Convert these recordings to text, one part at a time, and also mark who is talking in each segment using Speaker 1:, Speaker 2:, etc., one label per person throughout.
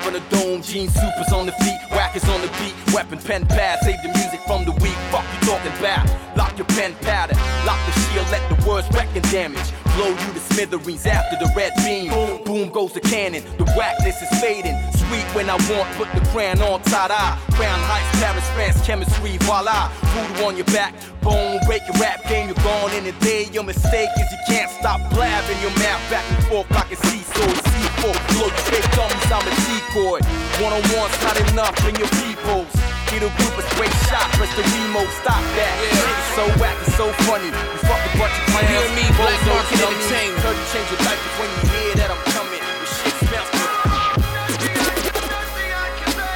Speaker 1: Cap on the dome, jean supers on the feet, whackers on the beat. Weapon, pen, pad, save the music from the weak. Fuck you talking about. Lock your pen pattern, lock the shield, let the words reckon damage. Blow you to smithereens after the red beam. Boom, boom goes the cannon. The whackness is fading. Sweet when I want, put the crown on eye. Crown heights, Paris, France, chemistry, voila. Voodoo on your back, bone break your rap game. You're gone in a day. Your mistake is you can't stop blabbing your mouth back and forth like a seesaw. C4, your fake dummies, I'm a decoy. One on one's not enough, bring your peoples. Get a group of straight shot, press the remote, stop that. Yeah. Shit so whack, it's so funny. We fuck a bunch of clowns.
Speaker 2: You and me, Black Market Entertainment.
Speaker 1: Tell you change your diapers when you hear that I'm coming. The shit smells good.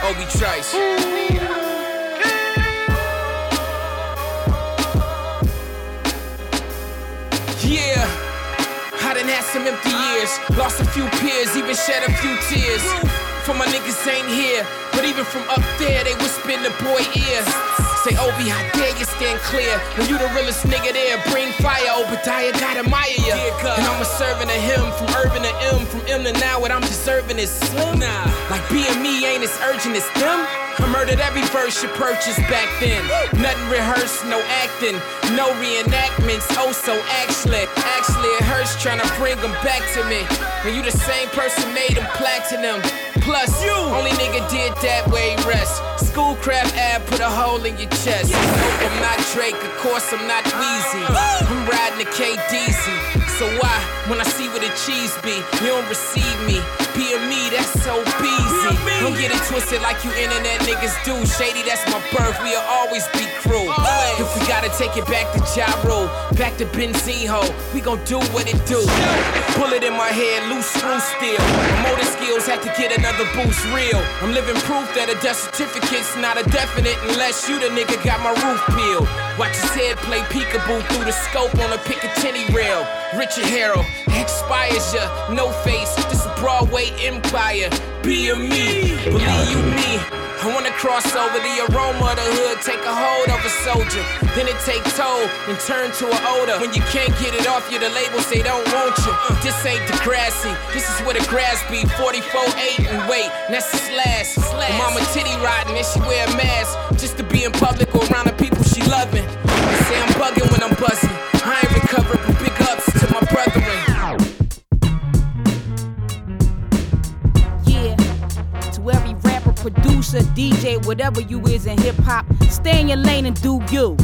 Speaker 2: Obie Trice. Yeah. Some empty years, lost a few peers, even shed a few tears. For my niggas ain't here, but even from up there, they whisper in the boy ear. Say, Obie, how dare you stand clear? When you the realest nigga there, bring fire. Obadiah God admire ya. And I'm a servant of him, from urban to M, from M to now. What I'm deserving is slim. Like being me ain't as urgent as them. I murdered every verse you purchased back then. Nothing rehearsed, no acting, no reenactments. Oh, so actually, actually, it hurts trying to bring them back to me. When you the same person made them platinum. Plus, you only nigga did that way rest. Schoolcraft ad put a hole in your chest. Nope, I'm not Drake, of course I'm not Weezy. I'm riding the KDZ. So why, when I see cheese be, you don't receive me? Being me, that's so easy. Don't get it twisted like you internet niggas do. Shady, that's my birth. We'll always be crew. Oh. If we gotta take it back to Gyro, back to Benzino, we gon' do what it do. Bullet in my head, loose screw steel. My motor skills had to get another boost real. I'm living proof that a death certificate's not a definite unless you the nigga got my roof peeled. Watch his head play peekaboo through the scope on a Picatinny rail. Richard Harrow expires ya, no face. Broadway empire. Be a me, believe you me. I wanna cross over the aroma of the hood, take a hold of a soldier. Then it take toll and turn to an odor. When you can't get it off you, the labels say don't want you. This ain't the grassy, this is where the grass be. 44 8 and wait, that's a slash. slash. Mama titty riding and she wear a mask just to be in public or around the people she loving. They say I'm bugging when I'm buzzing.
Speaker 3: Producer, DJ, whatever you is in hip hop, stay in your lane and do you.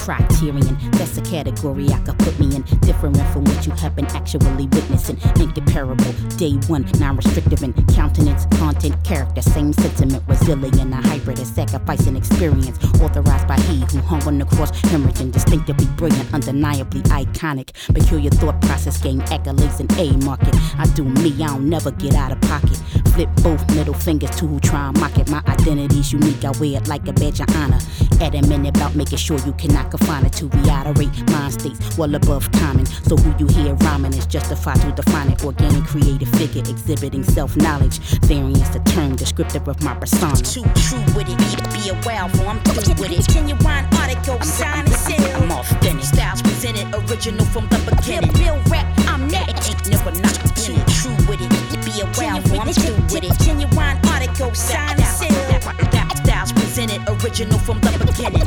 Speaker 3: Criterion, that's a category I could put me in. Different from what you have been actually witnessing. Incomparable, day one, non restrictive in countenance, content, character, same sentiment, resilient, a hybrid, a sacrificing experience. Authorized by he who hung on the cross, hemorrhaging, distinctively brilliant, undeniably iconic. Peculiar thought process, gain accolades and A market. I do me, I don't never get out of pocket. Flip both middle fingers to who try and mock it. My identity's unique, I wear it like a badge of honor. Adamant about making sure you cannot confine it to reiterate mind states well above common. So who you hear rhyming is justified to define it. Organic creative figure exhibiting self knowledge. Variance the term descriptive of my persona.
Speaker 4: Too true with it, be, a wild for I'm through with it. Genuine article, sign and seal.
Speaker 3: I'm authentic.
Speaker 4: Styles presented, original from the beginning. Real rap, I'm next. Ain't never not too true with it. Be a wild for I'm through with it. Genuine article, sign and seal. Styles presented, original from the beginning.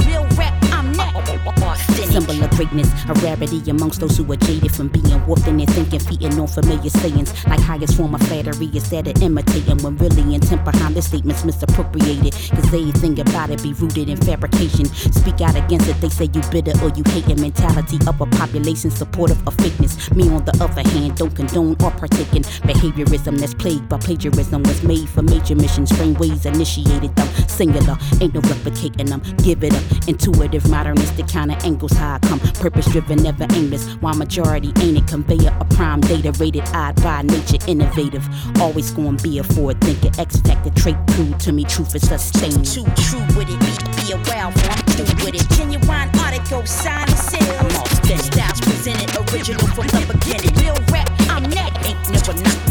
Speaker 3: Greatness, a rarity amongst those who are jaded from being warped in their thinking, feeding on familiar sayings. Like highest form of flattery is that of imitating when really intent behind the statements misappropriated. Cause everything about it be rooted in fabrication. Speak out against it, they say you bitter or you hate a mentality of a population supportive of fakeness. Me, on the other hand, don't condone or partake in behaviorism that's plagued by plagiarism. Was made for major missions, frame ways initiated them. Singular, ain't no replicating them. Give it up, intuitive, modernistic kind of angles. How I come, purpose driven, never aimless. Why majority ain't it conveyor, a prime data rated odd by nature, innovative. Always gonna be a forward thinker, X factor trait true to me, truth is sustained.
Speaker 4: Too true with it, be, a wild I'm through with it. Genuine article, sign and seal.
Speaker 3: I'm authentic.
Speaker 4: Styles presented, original from the beginning. Real rap, I'm next. Ain't never not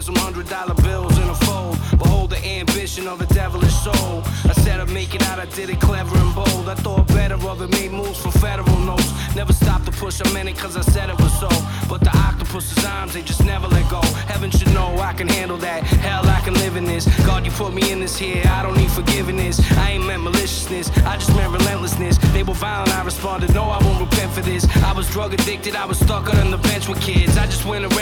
Speaker 5: Some hundred dollar bills in a fold. Behold the ambition of a devilish soul. I said I'd make it out, I did it clever and bold. I thought better of it, made moves for federal notes. Never stopped to push a minute cause I said it was so. But the octopus's arms, they just never let go. Heaven should know I can handle that. Hell, I can live in this. God, you put me in this here, I don't need forgiveness. I ain't meant maliciousness, I just meant relentlessness. They were violent, I responded, no, I won't repent for this. I was drug addicted, I was stuck on the bench with kids. I just went around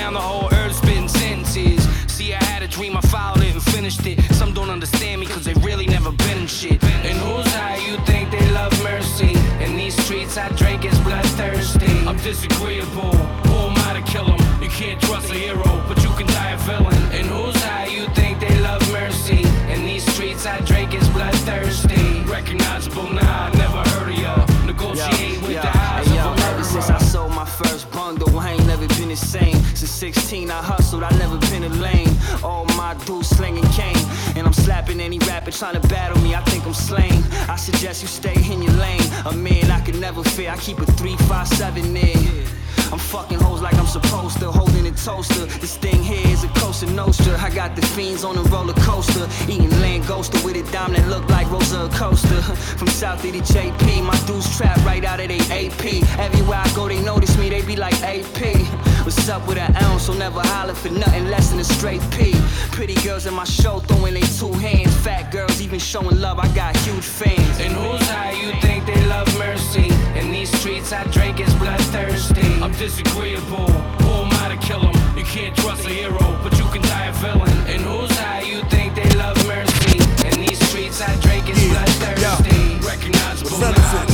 Speaker 5: Recognizable, nah, I never heard of ya. Negotiate with the eyes
Speaker 6: Hey, yo, ever since. I sold my first bundle, I ain't never been the same. Since 16, I hustled, I never been a lame. All my dudes slinging cane, and I'm slapping any rapper trying to battle me. I think I'm slain. I suggest you stay in your lane. A man I could never fear. I keep a three, five, seven in. I'm fucking hoes like I'm supposed to, holding a toaster. This thing here is a Cosa Nostra. I got the fiends on a roller coaster, eating langosta with a dime that look like Rosa Acosta. From South to the JP, my dudes trapped right out of they AP. Everywhere I go, they notice me, they be like AP. What's up with an ounce? So never holler for nothing less than a straight P. Pretty girls in my show throwing their two hands. Fat girls even showing love. I got huge fans.
Speaker 5: And who's high, you think they love mercy? In these streets, I drink is bloodthirsty. I'm disagreeable, who am I to kill 'em? You can't trust a hero, but you can die a villain. And who's high, you think they love mercy? In these streets, I drink is bloodthirsty. Recognizable,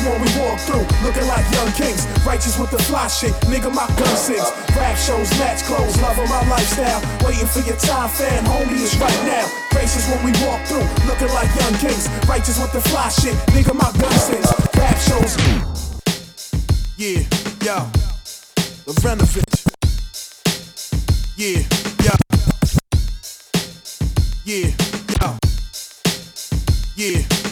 Speaker 7: When we walk through, looking like young kings. Righteous with the fly shit, nigga, my gun sings. Rap shows, match clothes, loving my lifestyle. Waiting for your time, fam, homie, is right now. Gracious when we walk through, looking like young kings. Righteous with the fly shit, nigga, my gun sings. Rap shows. Yeah, yo. Levrenovich. Yeah, yo. Yeah, yo. Yeah.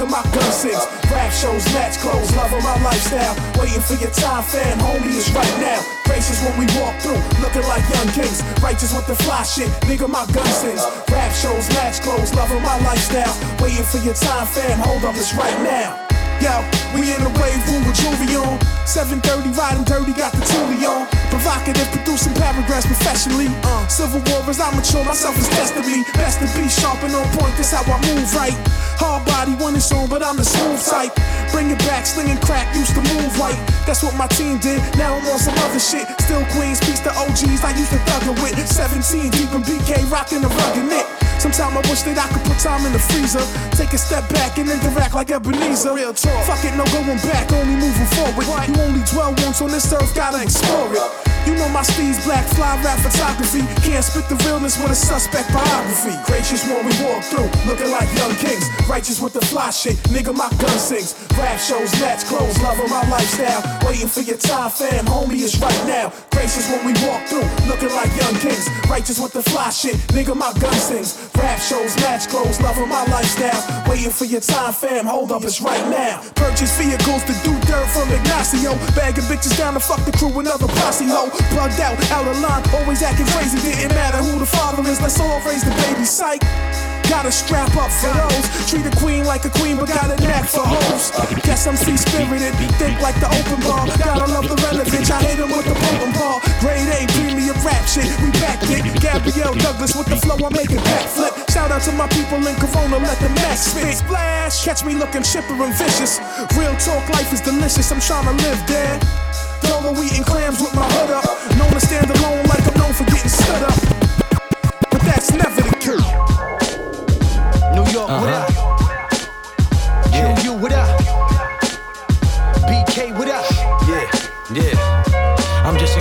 Speaker 7: Nigga, my gun sings. Rap shows, match clothes, loving my lifestyle. Waiting for your time, fam, homie, is right now. Gracious when we walk through, looking like young kings. Righteous with the fly shit, nigga, my gun sings. Rap shows, match clothes, loving my lifestyle. Waiting for your time, fam, hold up, it's right now. Yo, we in the wave room with jewelry on. 730 riding dirty, got the toolie on. Provocative, producing paragraphs professionally. Uh, civil war as I mature, myself is destiny. Best to be sharp and on point, that's how I move right. Hard body when it's on, but I'm the smooth type. Bring it back, slinging crack, used to move right. That's what my team did. Now I'm on some other shit. Still Queens, peace to OGs I used to thug it with. 17 deep in BK, rocking the rugged knit. Sometimes I wish that I could put time in the freezer. Take a step back and interact like Ebenezer. Real talk. Fuck it, no going back, only moving forward. You only dwell once on this earth, gotta explore it. You know my steez black, fly rap photography. Can't spit the realness with a suspect biography. Gracious when we walk through, looking like young kings. Righteous with the fly shit, nigga, my gun sings. Rap shows, match clothes, loving my lifestyle. Waiting for your time, fam, homie, it's right now. Gracious when we walk through, looking like young kings. Righteous with the fly shit, nigga, my gun sings. Rap shows, match clothes, loving my lifestyle. Waiting for your time, fam, hold up, it's right now. Purchase vehicles to do dirt from Ignacio. Bagging bitches down to fuck the crew, another posse ho. Plugged out, out of line, always acting crazy. Didn't matter who the father is, let's all raise the baby. Psych. Gotta strap up for those. Treat a queen like a queen, but got a knack for hoes. Guess I'm free spirited. Think like the open bar. Gotta love the relevance. I hate him with the potent bar. Grade A, premium rap shit. We back it. Gabrielle Douglas with the flow, I make it backflip. Shout out to my people in Corona, let the max spit. Splash. Catch me looking chipper and vicious. Real talk, life is delicious. I'm trying to live there. Dolo eating clams with my hood up. Known to stand alone like I'm known for getting stood up. But that's never the case.
Speaker 8: New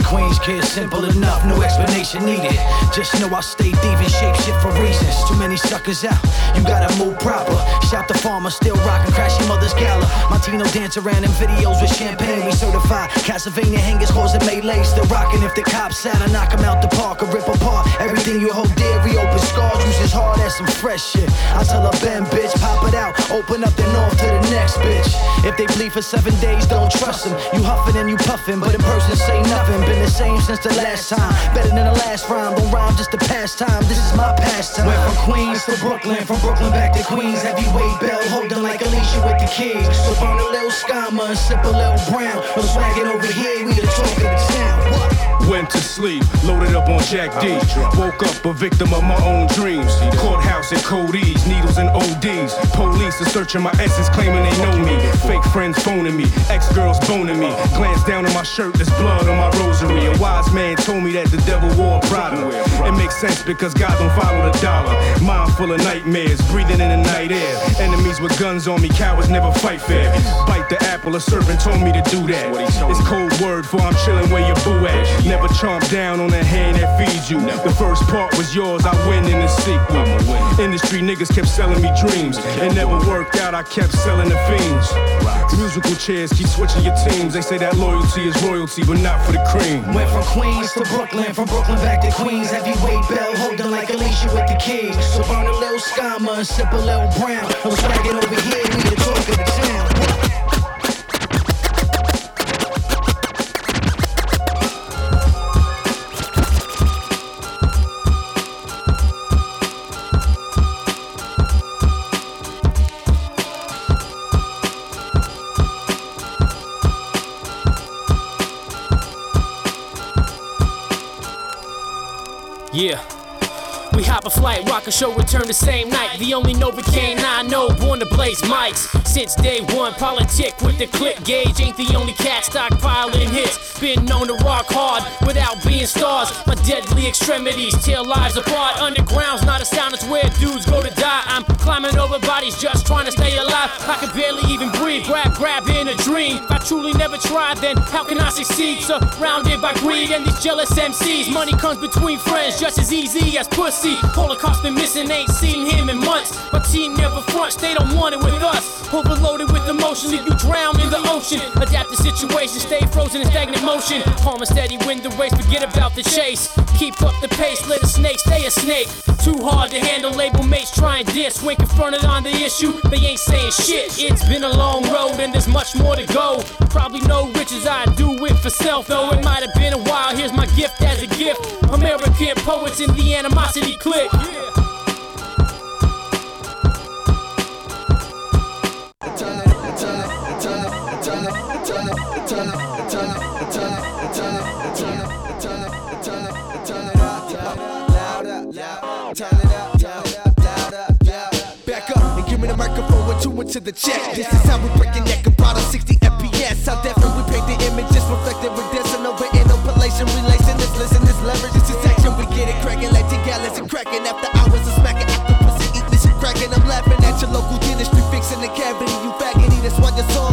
Speaker 9: Queens kid, simple enough, no explanation needed. Just know I stay thieving, shape shit for reasons. Too many suckers out, you gotta move proper. Shout the farmer, still rockin' crashing mother's gala. Martino dance around in videos with champagne, we certified. Castlevania hangers causing melee, still rockin'. If the cops out, I knock 'em out the park or rip apart. Everything you hold dear, reopen scars, use as hard as some fresh shit. I tell a bend, bitch, pop it out, open up then off to the next bitch. If they bleed for seven days, don't trust them. You huffin' and you puffin', but in person say nothing. Been the same since the last time. Better than the last rhyme, don't rhyme just to pass time. This is my pastime. Went from Queens to Brooklyn, from Brooklyn back to Queens. Heavyweight bell holding like Alicia with the keys. So burn a little scammer and sip a little brown. No swaggin' over here, we the talk of the town. What?
Speaker 10: Went to sleep, loaded up on Jack D. Woke up a victim of my own dreams. Courthouse and Cody's, needles and ODs. Police are searching my essence, claiming they know me. Fake friends phoning me, ex girls boning me. Glance down on my shirt, there's blood on my rosary. A wise man told me that the devil wore a Prada. It makes sense because God don't follow the dollar. Mind full of nightmares, breathing in the night air. Enemies with guns on me, cowards never fight fair. Bite the apple, a serpent told me to do that. It's cold word for I'm chilling where your boo at. Never chomp down on the hand that feeds you. The first part was yours, I win in the sequel. Industry niggas kept selling me dreams. It never worked out, I kept selling the fiends. Musical chairs keep switching your teams. They say that loyalty is royalty, but not for the cream.
Speaker 9: Went from Queens to Brooklyn, from Brooklyn back to Queens. Heavyweight bell holding like Alicia with the keys. So burn a little and sip a little brown. No swaggin' over here,
Speaker 11: hop a flight, rock a show, return the same night. The only Novocaine I know, born to blaze mics. Since day one, politic with the clip gauge. Ain't the only cat stockpiling hits. Been known to rock hard without being stars. My deadly extremities tear lives apart. Underground's not a sound, it's where dudes go to die. I'm climbing over bodies just trying to stay alive. I can barely even breathe. Grab, grab in a dream. If I truly never tried, then how can I succeed? Surrounded by greed and these jealous MCs. Money comes between friends just as easy as pussy. Holocaust been missing, ain't seen him in months. My team never fronts, they don't want it with us. Overloaded with emotion, leave you drown in the ocean. Adapt the situation, stay frozen in stagnant motion. Calm and steady, win the race, forget about the chase. Keep up the pace, let a snake stay a snake. Too hard to handle, label mates try and diss. When confronted on the issue, they ain't saying shit. It's been a long road and there's much more to go. Probably no riches, I do it for self, though it might have been a while. Here's my gift as a gift. American poets in the animosity click
Speaker 12: it. to the check. This is how we breaking neck about a 60 FPS. How definitely we paint the images reflected with this. Cracking like gallons and cracking after hours of smacking. After pussy eat this shit cracking. I'm laughing at your local dentistry, fixing the cavity. You faggoty, that's why your song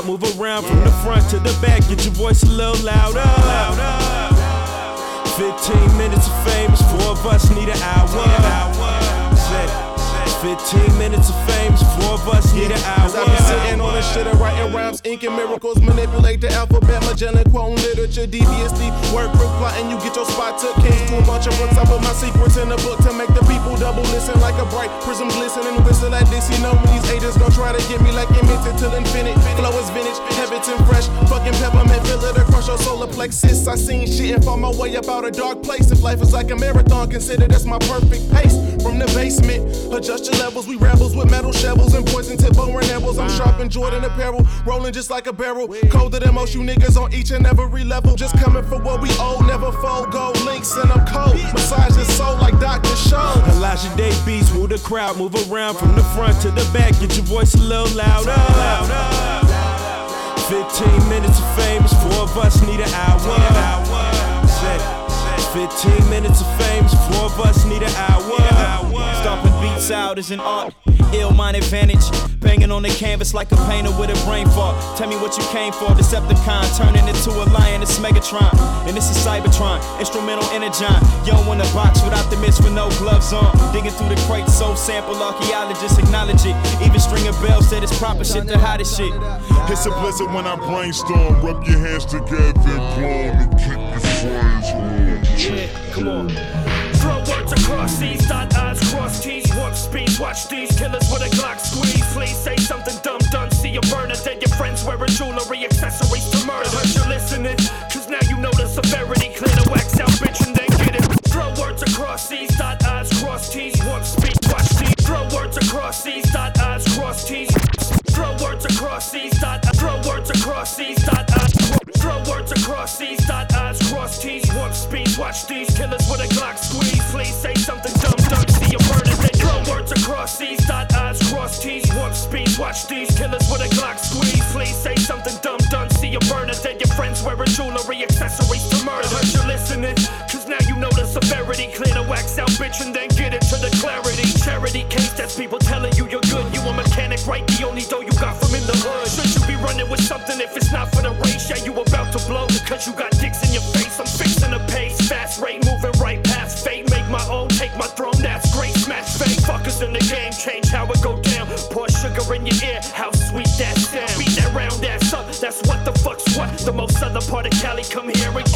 Speaker 13: crowd, move around from the front to the back. Get your voice a little louder. 15 minutes of fame is four of us need an hour. Say, 15 minutes of fame four of us need an hour.
Speaker 14: Cause I be sitting on this shit and writing rhymes, inking miracles, manipulate the alphabet, Magellan quoting literature, devious deep word proof plotting. You get your spot took, came to a bunch of books. I put my secrets in the book to make the people double listen like a bright prism glisten and whistle at this. You know when these haters gon' try to get me like immense till infinite. Flow is vintage, Heaventon fresh, fucking peppermint, fill it across your solar plexus. I seen shit and found my way about a dark place. If life is like a marathon, consider that's my perfect pace. From the basement, adjust levels. We rebels with metal shovels and poison tip bone nibbles. I'm sharp in Jordan apparel, rolling just like a barrel. Colder than most you niggas on each and every level. Just coming for what we owe, never fold. Gold links and I'm cold. Massage your soul like Dr. Show.
Speaker 13: Elijah Day beats, move the crowd, move around from the front to the back. Get your voice a little louder. 15 minutes of fame is four of us need an hour. Say, 15 minutes of fame four of us need an hour.
Speaker 15: Stomping beats out is an art. Ill mind advantage. Banging on the canvas like a painter with a brain fart. Tell me what you came for. Decepticon turning into a lion. It's Megatron. And this is Cybertron. Instrumental energon. Yo in the box without the mist with no gloves on. Digging through the crates. Soul sample. Archaeologists acknowledge it. Even stringing bells said it's proper shit. The hottest shit.
Speaker 16: It's a blizzard when I brainstorm. Rub your hands together and blow and keep your friends.
Speaker 17: Yeah, come on. Words across these, dot eyes, cross T's, warp speed. Watch these killers with a Glock squeeze. Please say something dumb, done. See a burner, then your friends wearing jewelry, accessories to murder. Heard you listening, cause now you know the severity. Clear the wax out, bitch, and then get it. Throw words across these, dot eyes, cross T's, warp speed. Watch these. Throw words across these, dot eyes, cross T's. Throw words across these, dot Throw words across these, dot eyes. Throw words across these, dot eyes, cross T's, warp speed. Watch these killers with a Glock squeeze. Please say something dumb, done. See a burner, then throw words across these, dot eyes, cross T's, warp speed. Watch these killers with a Glock squeeze. Please say something dumb, done. See a burner, then your friends wearing jewelry, accessories to murder. I heard you listening, cause now you know the severity. Clear the wax out, bitch, and then get into the clarity. Charity case, that's people telling you you're good. You a mechanic, right? The only dough you got from in the hood. Running with something if it's not for the race? Yeah, you about to blow, cause you got dicks in your face. I'm fixing the pace, fast rate, moving right past fate. Make my own, take my throne, that's great. Smash fake, fuckers in the game, change how it go down. Pour sugar in your ear, how sweet that sound. Beat that round ass up, that's what the fuck's what. The most southern part of Cali, come here and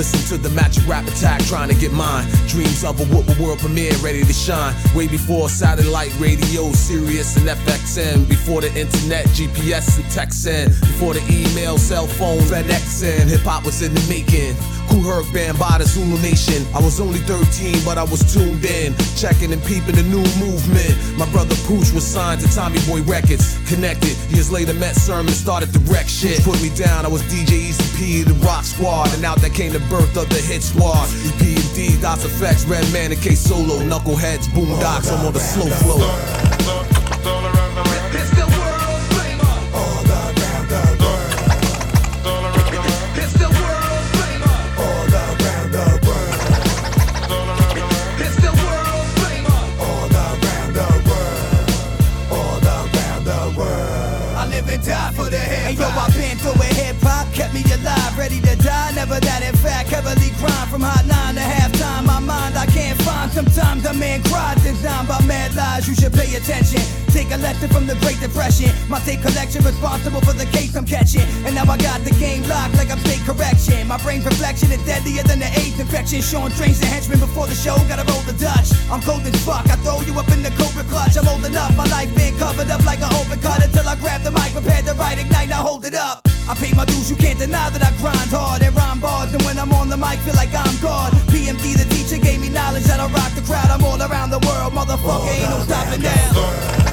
Speaker 18: Listen to the magic rap attack, trying to get mine. Dreams of a whoop world premiere, ready to shine. Way before satellite radio, Sirius and FXN. Before the internet, GPS and texting. Before the email, cell phone, FedEx and hip hop was in the making. Who heard band by the Zulu Nation? I was only 13, but I was tuned in, checking and peeping the new movement. My brother Pooch was signed to Tommy Boy Records, connected. Years later, met Sermon, started to wreck shit. Put me down, I was DJ Easy P, the Rock Squad, and out that came the birth of the Hit Squad. EP and D, Das EFX, Red Man and K Solo, Knuckleheads, Boondocks, I'm on the slow flow.
Speaker 12: Fact, heavily grind from hot nine to halftime. My mind I can't find. Sometimes a man cries, designed by mad lies. You should pay attention. Take a lesson from the Great Depression. My tape collection responsible for the case I'm catching. And now I got the game locked like I'm state correction. My brain's reflection is deadlier than the AIDS infection. Showing trains and henchmen before the show. Gotta roll the Dutch. I'm cold as fuck. I throw you up in the cobra clutch. I'm old enough. My life been covered up like an open cut until I grab the mic, prepare to write, ignite, now hold it up. I pay my dues, you can't deny that I grind hard and rhyme bars. And when I'm on the mic, feel like I'm God. PMD, the teacher, gave me knowledge that I rock the crowd. I'm all around the world, motherfucker, ain't no stopping now.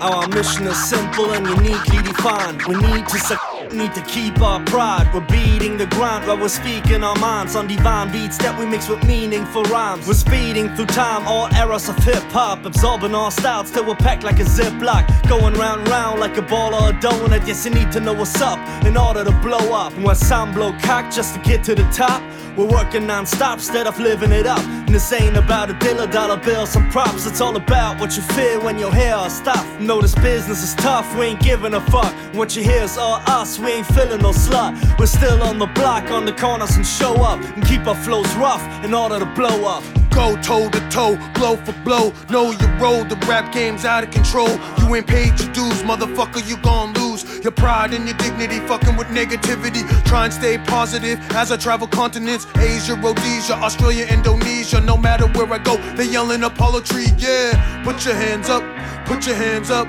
Speaker 15: Our mission is simple and uniquely defined. We need to suc- need to keep our pride. We're beating the grind while we're speaking our minds on divine beats that we mix with meaningful rhymes. We're speeding through time, all eras of hip hop, absorbing all styles till we're packed like a ziplock. Going round round like a ball or a donut. Yes, you need to know what's up in order to blow up. And When some blow cock just to get to the top. We're working non-stop instead of living it up. And this ain't about a deal dollar bill, some props. It's all about what you feel when you hear our stuff. Know this business is tough, we ain't giving a fuck. What you hear is all us, we ain't feeling no slut. We're still on the block, on the corners and show up. And keep our flows rough in order to blow up.
Speaker 19: Go toe to toe, blow for blow. Know your role, the rap game's out of control. You ain't paid your dues, motherfucker, you gon' lose. Your pride and your dignity, fucking with negativity. Try and stay positive as I travel continents Asia, Rhodesia, Australia, Indonesia. No matter where I go, they yelling Apaulo Treed, yeah. Put your hands up, put your hands up.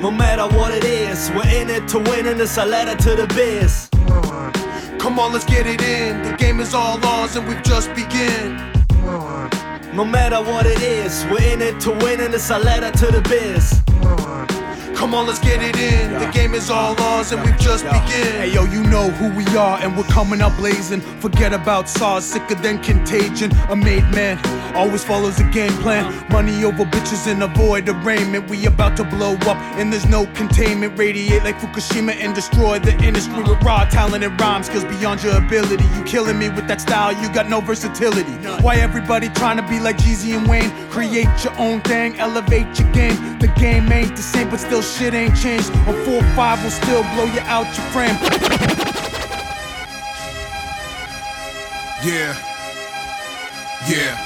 Speaker 15: No matter what it is, we're in it to win, and it's a letter to the biz.
Speaker 19: Come on, let's get it in. The game is all ours, and we've just begun.
Speaker 15: No matter what it is, we're in it to win, and it's a letter to the biz.
Speaker 19: Come on, let's get it in. The game is all ours and we've just begun. Hey yo, you know who we are and we're coming up blazing. Forget about SARS, sicker than contagion. A made man always follows a game plan. Money over bitches and avoid arraignment. We about to blow up and there's no containment. Radiate like Fukushima and destroy the industry with raw talent and rhymes. skills beyond your ability. You killing me with that style, you got no versatility. Why everybody trying to be like Jeezy and Wayne? Create your own thing, elevate your game. The game ain't the same, but still shit ain't changed. A 4-5 will still blow you out your frame.
Speaker 20: Yeah. Yeah.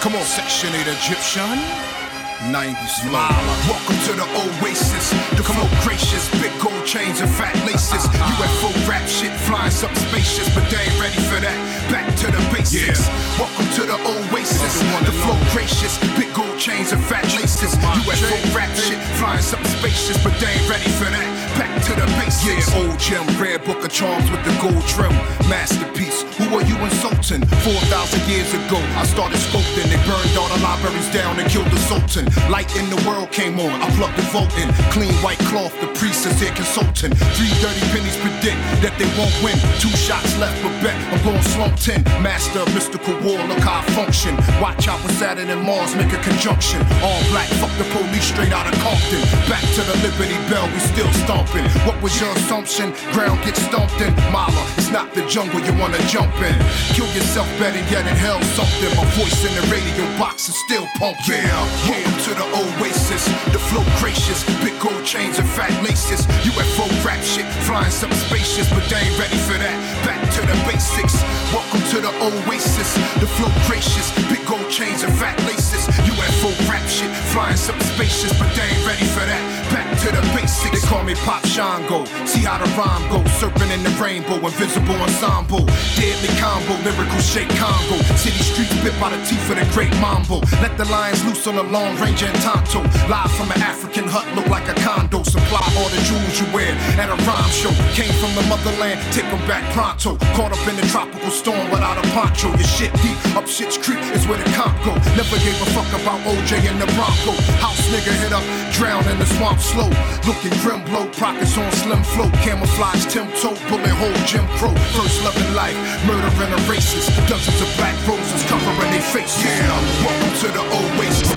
Speaker 20: Come on, Section 8 Egyptian. 90s flow. Welcome to the Oasis. The flow gracious, big gold chains and fat laces. UFO rap shit flying something spacious, but they ain't ready for that. Back to the basics. Welcome to the Oasis. The flow gracious, big gold chains and fat laces. UFO rap shit flying something spacious, but they ain't ready for that. Back to the basics. Yeah, old gem, rare book of charms with the gold trim. Masterpiece. Who are you insulting? 4,000 years ago, I started sculpting. They burned all the libraries down and killed the Sultan. Light in the world came on, I plugged the vote in. Clean white cloth, the priest is here consulting. Three dirty pennies predict that they won't win. Two shots left, but bet I'm going slump 10. Master of mystical war, look how I function. Watch out with Saturn and Mars make a conjunction. All black, fuck the police straight out of Compton. Back to the Liberty Bell, we still stomping. What was your assumption? Ground gets stomped in. Mala, it's not the jungle you wanna jump in. Kill yourself better yet in hell something. My voice in the radio box is still pumping. Yeah, welcome to the Oasis. The flow gracious, big gold chains and fat laces. UFO rap shit, flying something spacious, but they ain't ready for that. Back to the basics. Welcome to the Oasis. The flow gracious, big gold chains and fat laces. UFO rap shit, flying something spacious, but they ain't ready for that. Back to the basics. They call me Pop Shango. See how the rhyme go. Serpent in the rainbow, invisible ensemble. Deadly combo, lyrical shake Congo. City streets bit by the teeth of the great mambo. Let the lions loose on the long range and Tonto. Live from an African hut, look like a condo. Supply all the jewels you wear at a rhyme show. Came from the motherland, take them back pronto. Caught up in the tropical storm without a poncho. Your shit deep, up shit's creek is where the comp go. Never gave a fuck about OJ and the Bronco. House nigga hit up, drown in the swamp slow. Looking grim blow, pockets on slim flow. Camouflage, Tim toe, bullet hole, Jim Crow. First love in life, murder and a racist. Dozens of black roses covering their faces. Yeah, welcome to the Oasis.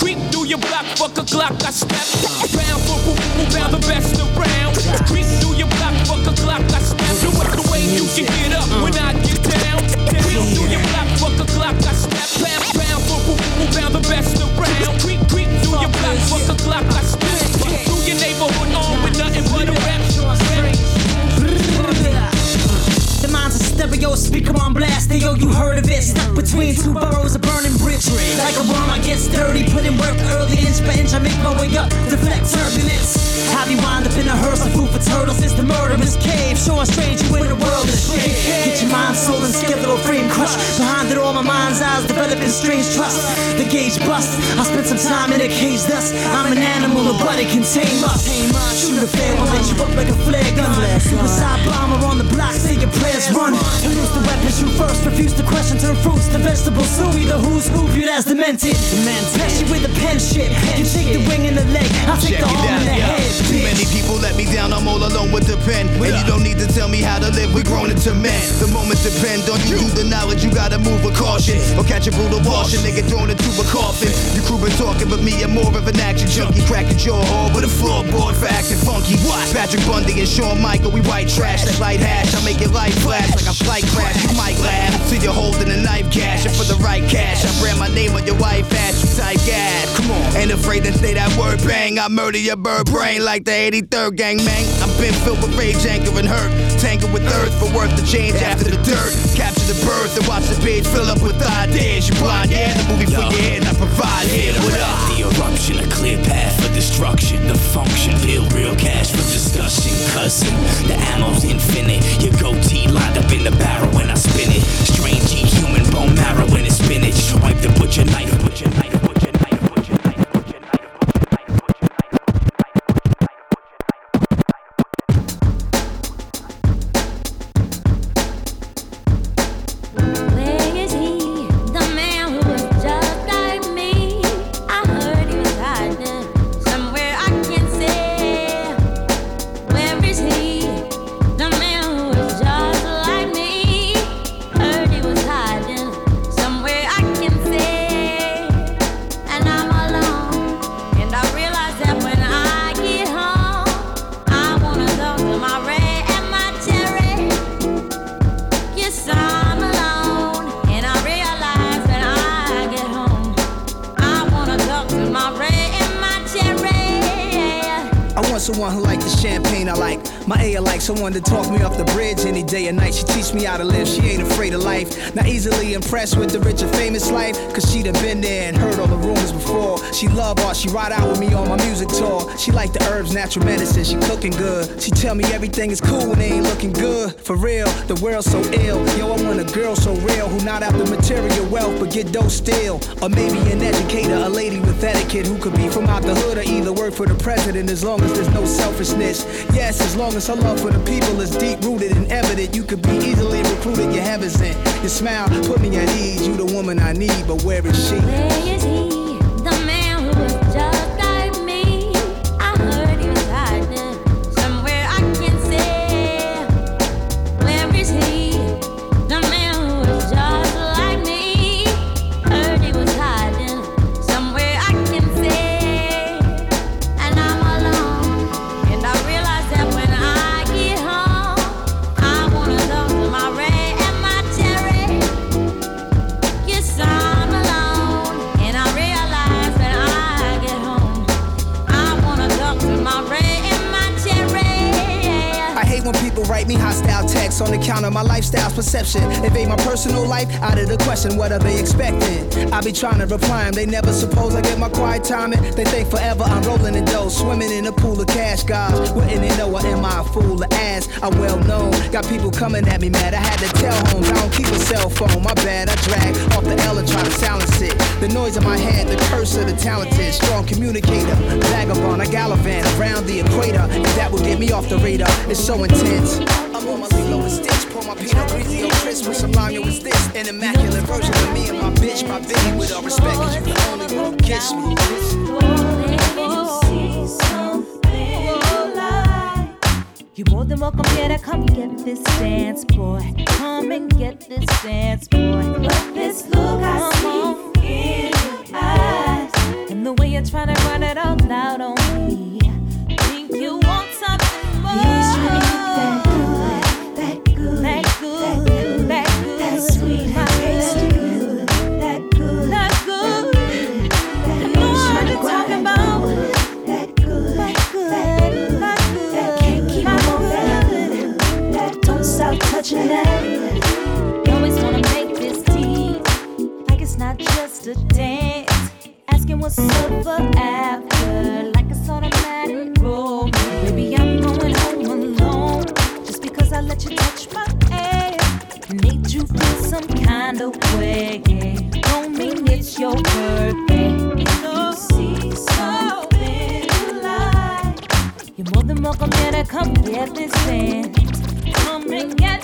Speaker 21: Creep through your block, fuck a Glock, I step Round for who, who bound the best around Creep through your block, fuck a Glock, I step The way, you can get up when I get down Creep through your block, fuck a Glock, I step Round, round for who, who bound the best around Creep, creep through your block, fuck a Glock, I step
Speaker 22: stereo speaker on blast. Hey, yo, you heard of it? Stuck between two burrows, a burning bridge. Like a worm, I get sturdy, put in work early, inch by inch. I make my way up, deflect turbulence. How we wind up in a hearse of food for turtles. It's the murderous cave, showing strange you in the world of shit. Get your mind, soul, and skeletal frame crushed. Behind it all, my mind's eyes developing strange trust. The gauge bust. I spent some time in a cage, thus I'm an animal, it can tame us. Shoot a fair one, light you up like a flare gun. Suicide bomber on the block, say your prayers run. Use the weapon, shoot first, refuse to question, turn fruits to vegetables. Sue me the who's who, viewed as demented. Mess you with the pen shit. You take the wing in the leg, I take the arm in the head.
Speaker 23: Too many people let me down, I'm all alone with the pen. And you don't need to tell me how to live, we're grown into men. The moment depend on you, the knowledge, you gotta move with caution. Or catch a brutal wash, a nigga thrown into a coffin. You crew been talking, but me, I'm more of an action junkie. Cracking jaw hard with a floorboard for acting funky. What? Patrick Bundy and Shawn Michael, we white trash, that light hash. I make it light flash like a flight crash. You might laugh till you're holding a knife cash. And for the right cash, I brand my name on your wife ass, you type gas. Come on, ain't afraid to say that word bang. I murder your bird brain like the 83rd gang, man. I've been filled with rage, anger, and hurt. Tangled with earth for worth to change after the dirt. Capture the birth and watch the page fill up with ideas. You blind, yeah, the movie for your head, I provide here. What up?
Speaker 24: The a clear path for destruction. The function, build real cash for discussion. Cousin, the ammo's infinite. Your goatee lined up in the barrel when I spin it. Strange human bone marrow when it's spinach. Wipe the butcher knife, butcher knife.
Speaker 25: With the rich and famous life, cause she'd have been there and heard all the rumors before. She love art, she ride out with me on my music tour. She like the herbs, natural medicine, she cooking good. She tell me everything is cool when they ain't looking good. For real, the world's so ill. Yo, I want a girl so real who not after material wealth but get dough still. Or maybe an educator, a lady with etiquette who could be from out the hood or either work for the president as long as there's no selfishness. Yes, as long as her love for the people is deep rooted and evident, you could be easily recruited. Your heaven's in. Your smile put me at ease. You the woman I need, but where is she?
Speaker 26: Where is he?
Speaker 25: On account of my lifestyle's perception. Invade my personal life out of the question. What are they expecting? I be trying to reply 'em. They never suppose I get my quiet time. They think forever I'm rolling in dough, swimming in a pool of cash. guys. wouldn't they know or am I a fool? The ass I'm well known. Got people coming at me mad. I had to tell homes I don't keep a cell phone. My bad, I drag off the L and try to silence it. The noise in my head, the curse of the talented, strong communicator, vagabond. I gallivant around the equator, and that will get me off the radar. It's so intense. Stitch, pour my Pinot Grigio crisp with some lime. Is this an immaculate version of me and my bitch, my baby? With all respect, 'cause you the only one who gets me.
Speaker 24: You more than welcome here to come get this dance, boy. Come and get this dance, boy. But this look I see in your eyes, and the way you're trying to run it all more to come get this dance. Come and get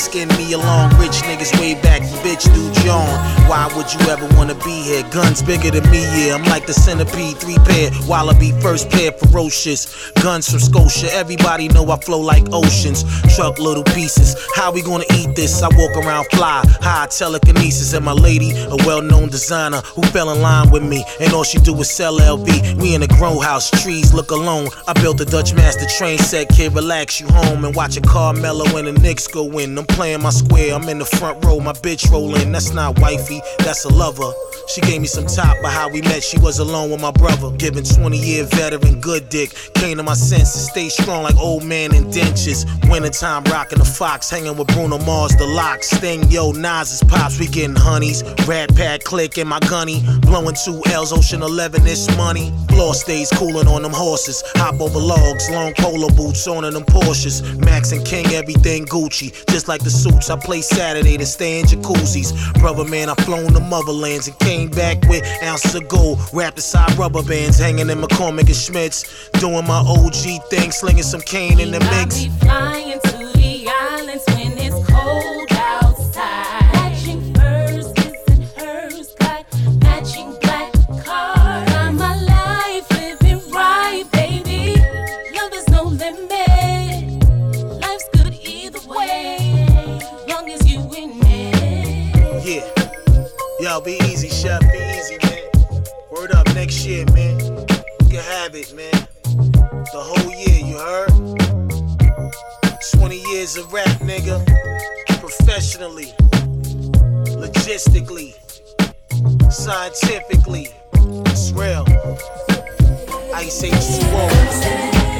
Speaker 27: skin Guns bigger than me, yeah. I'm like the centipede, three pair. Wallaby, first pair, ferocious. Guns from Scotia, everybody know I flow like oceans. Truck little pieces. How we gonna eat this? I walk around fly, high telekinesis. And my lady, a well known designer who fell in line with me. And all she do is sell LV. We in a grow house, trees look alone. I built a Dutch master train set, kid, relax you home and watch a Carmelo when the Knicks go in. I'm playing my square, I'm in the front row, my bitch rolling. That's not wifey, that's a lover. She gave me some top, but how we met, she was alone with my brother. Giving 20 year veteran good dick. Came to my senses, stay strong like old man in dentures. Wintertime rocking the fox, hanging with Bruno Mars, the lock. Sting, yo, Nas is pops, we getting honeys. Rat pack click in my gunny. Blowing two L's, Ocean 11, this money. Floor stays cooling on them horses. Hop over logs, long polar boots on them Porsches. Max and King, everything Gucci. Just like the suits I play Saturday to stay in jacuzzis. Brother man, I flown the motherlands and came back with ounces of gold. Wrapped inside rubber bands, hanging in McCormick and Schmick's. Doing my OG thing, slinging some cane in the mix.
Speaker 24: Flying to the islands when it's cold outside. Matching furs, and hers got matching black cars. I'm alive, living right, baby. Love is no limit. Life's good either way, long as you in it.
Speaker 27: Yeah. Yo, be chef. Be easy, man. Word up next year, man. You can have it, man. The whole year, you heard? 20 years of rap, nigga. Professionally, logistically, scientifically. It's real. Ice Age 2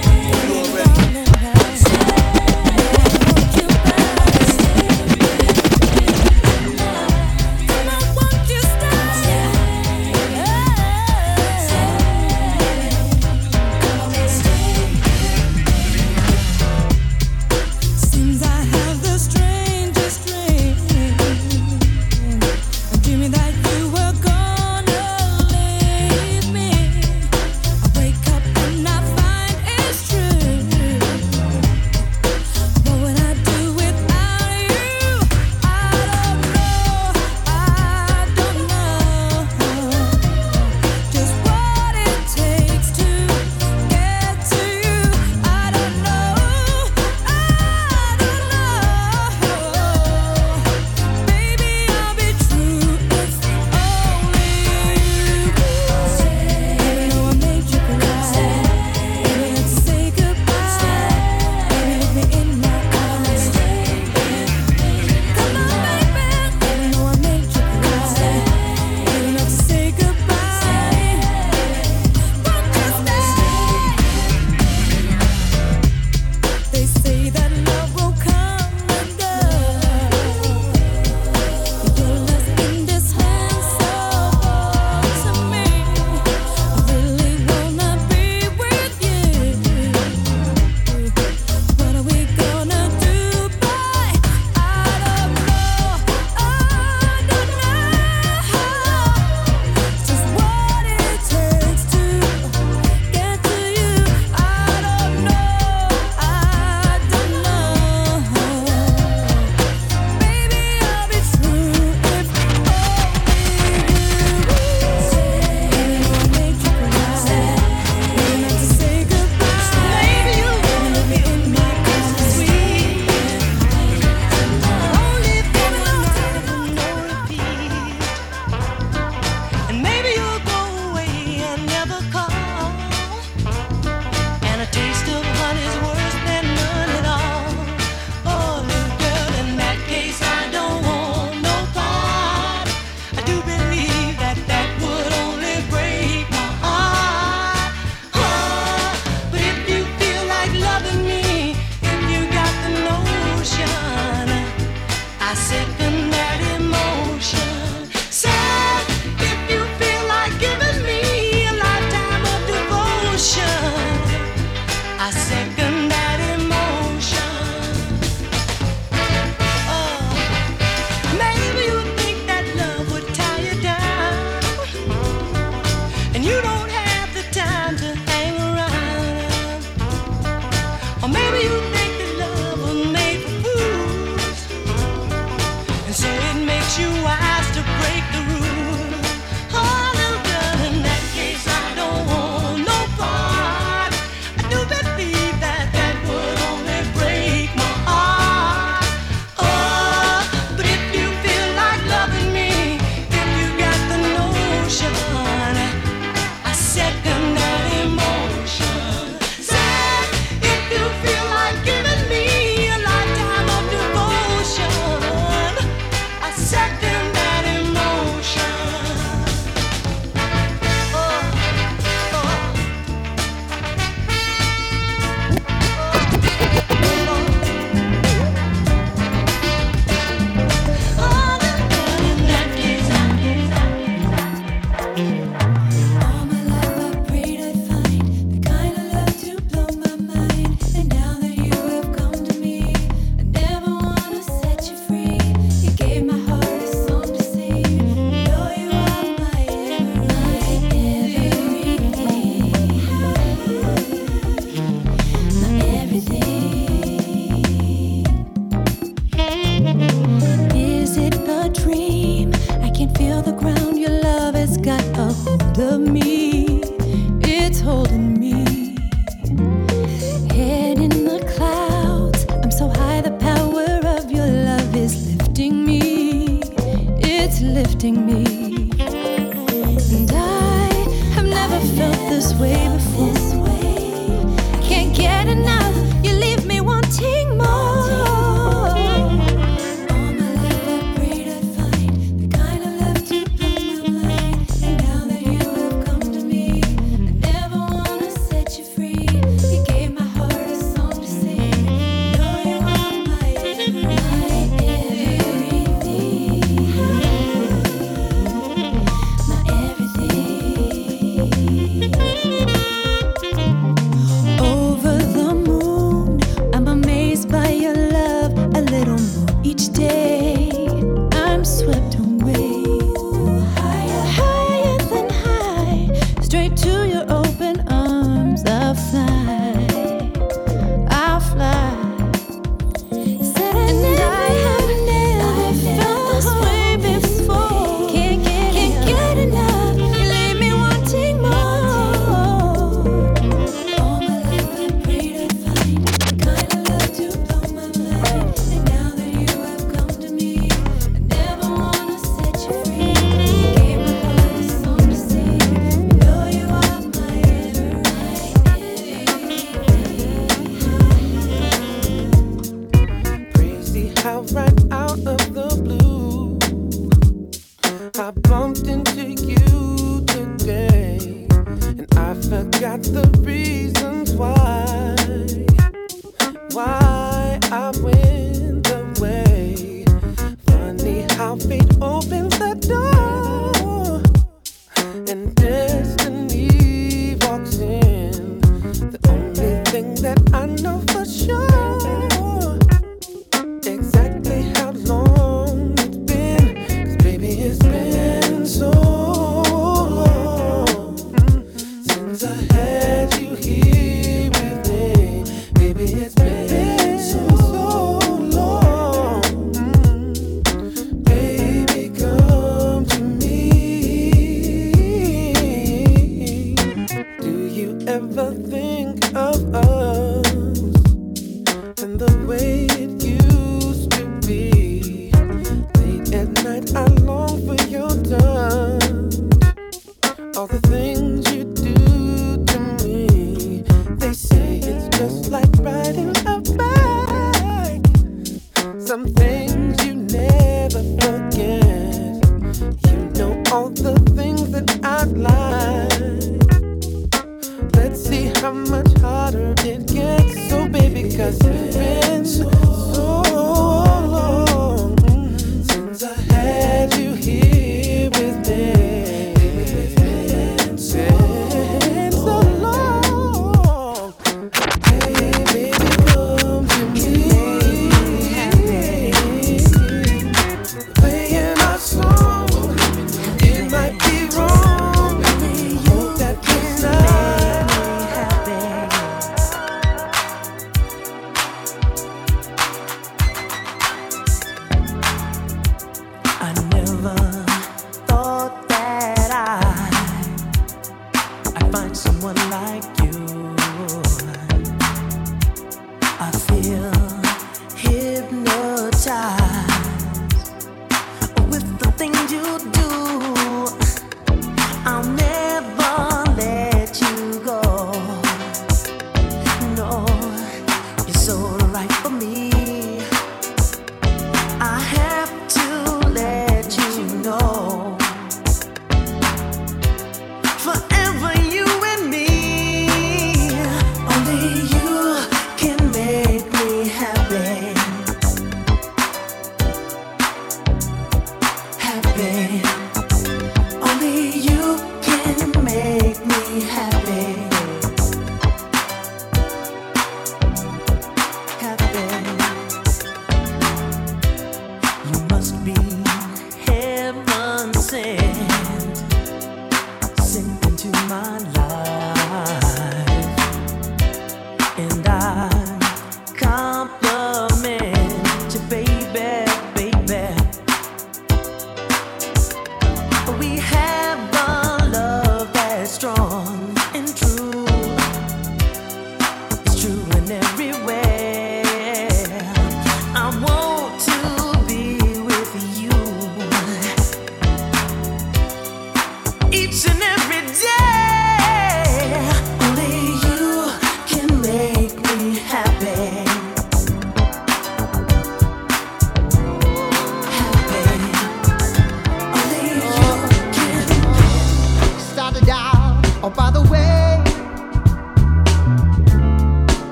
Speaker 24: the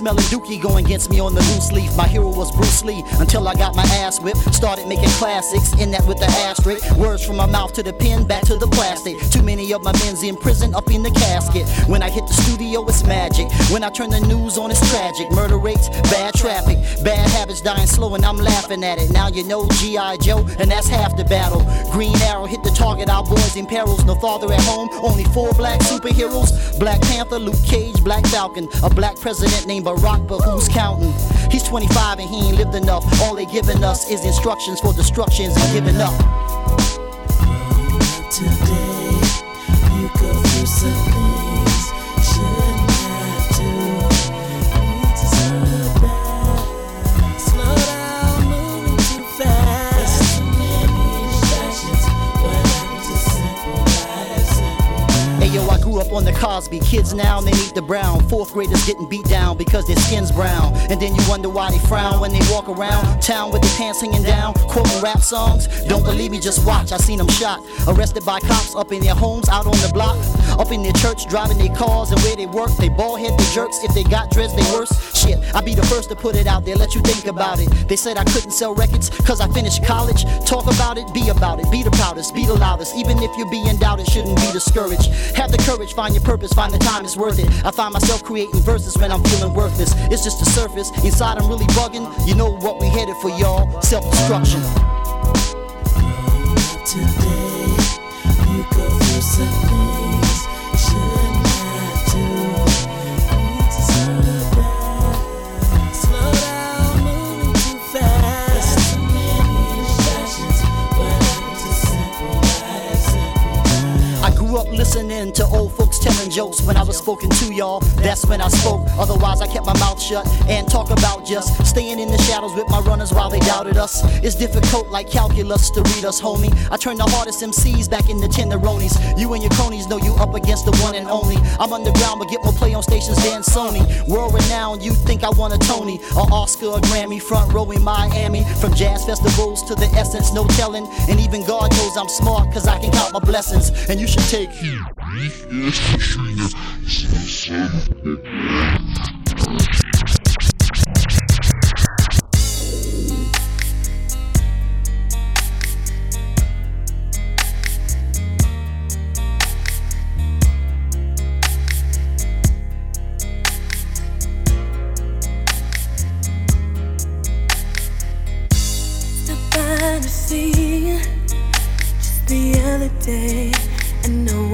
Speaker 28: smelling dookie, going against me on the loose leaf. My hero was Bruce Lee until I got my ass whipped. Started making classics, in that with the asterisk. Words from my mouth to the pen, back to the plastic. Too many of my men's in prison, up in the casket. When I hit the studio, it's magic. When I turn the news on, it's tragic. Murder rates, bad traffic, bad habits dying slow, and I'm laughing at it. Now you know G.I. Joe, and that's half the battle. Green Arrow hit target, our boys in perils. No father at home, only four black superheroes. Black Panther, Luke Cage, Black Falcon. A black president named Barack, but who's counting? He's 25 and he ain't lived enough. All they giving us is instructions for destructions and giving up.
Speaker 29: Today, you go through some
Speaker 28: on the Cosby. Kids now, they need the brown. Fourth graders getting beat down because their skin's brown. And then you wonder why they frown when they walk around town with their pants hanging down, quoting rap songs. Don't believe me, just watch. I seen them shot, arrested by cops up in their homes, out on the block, up in their church, driving their cars and where they work. They bald head, they jerks. If they got dreads, they worse. Shit, I be the first to put it out there, let you think about it. They said I couldn't sell records cause I finished college. Talk about it, be about it, be the proudest, be the loudest. Even if you're being doubted, shouldn't be discouraged. Have the courage, find your purpose, find the time it's worth it. I find myself creating verses when I'm feeling worthless. It's just the surface, inside I'm really bugging. You know what we headed for, y'all? Self destruction.
Speaker 29: Today,
Speaker 28: listening to old folks telling jokes when I was spoken to, y'all. That's when I spoke. Otherwise, I kept my mouth shut and talk about just staying in the shadows with my runners while they doubted us. It's difficult like calculus to read us, homie. I turn the hardest MCs back into tenderonis. You and your cronies know you up against the one and only. I'm underground, but get more play on stations than Sony. World renowned, you think I want a Tony, a Oscar, a Grammy, front row in Miami. From jazz festivals to the essence, no telling. And even God knows I'm smart, cause I can count my blessings. And you should take heed
Speaker 16: nicht erst
Speaker 29: See, just the other day, and no.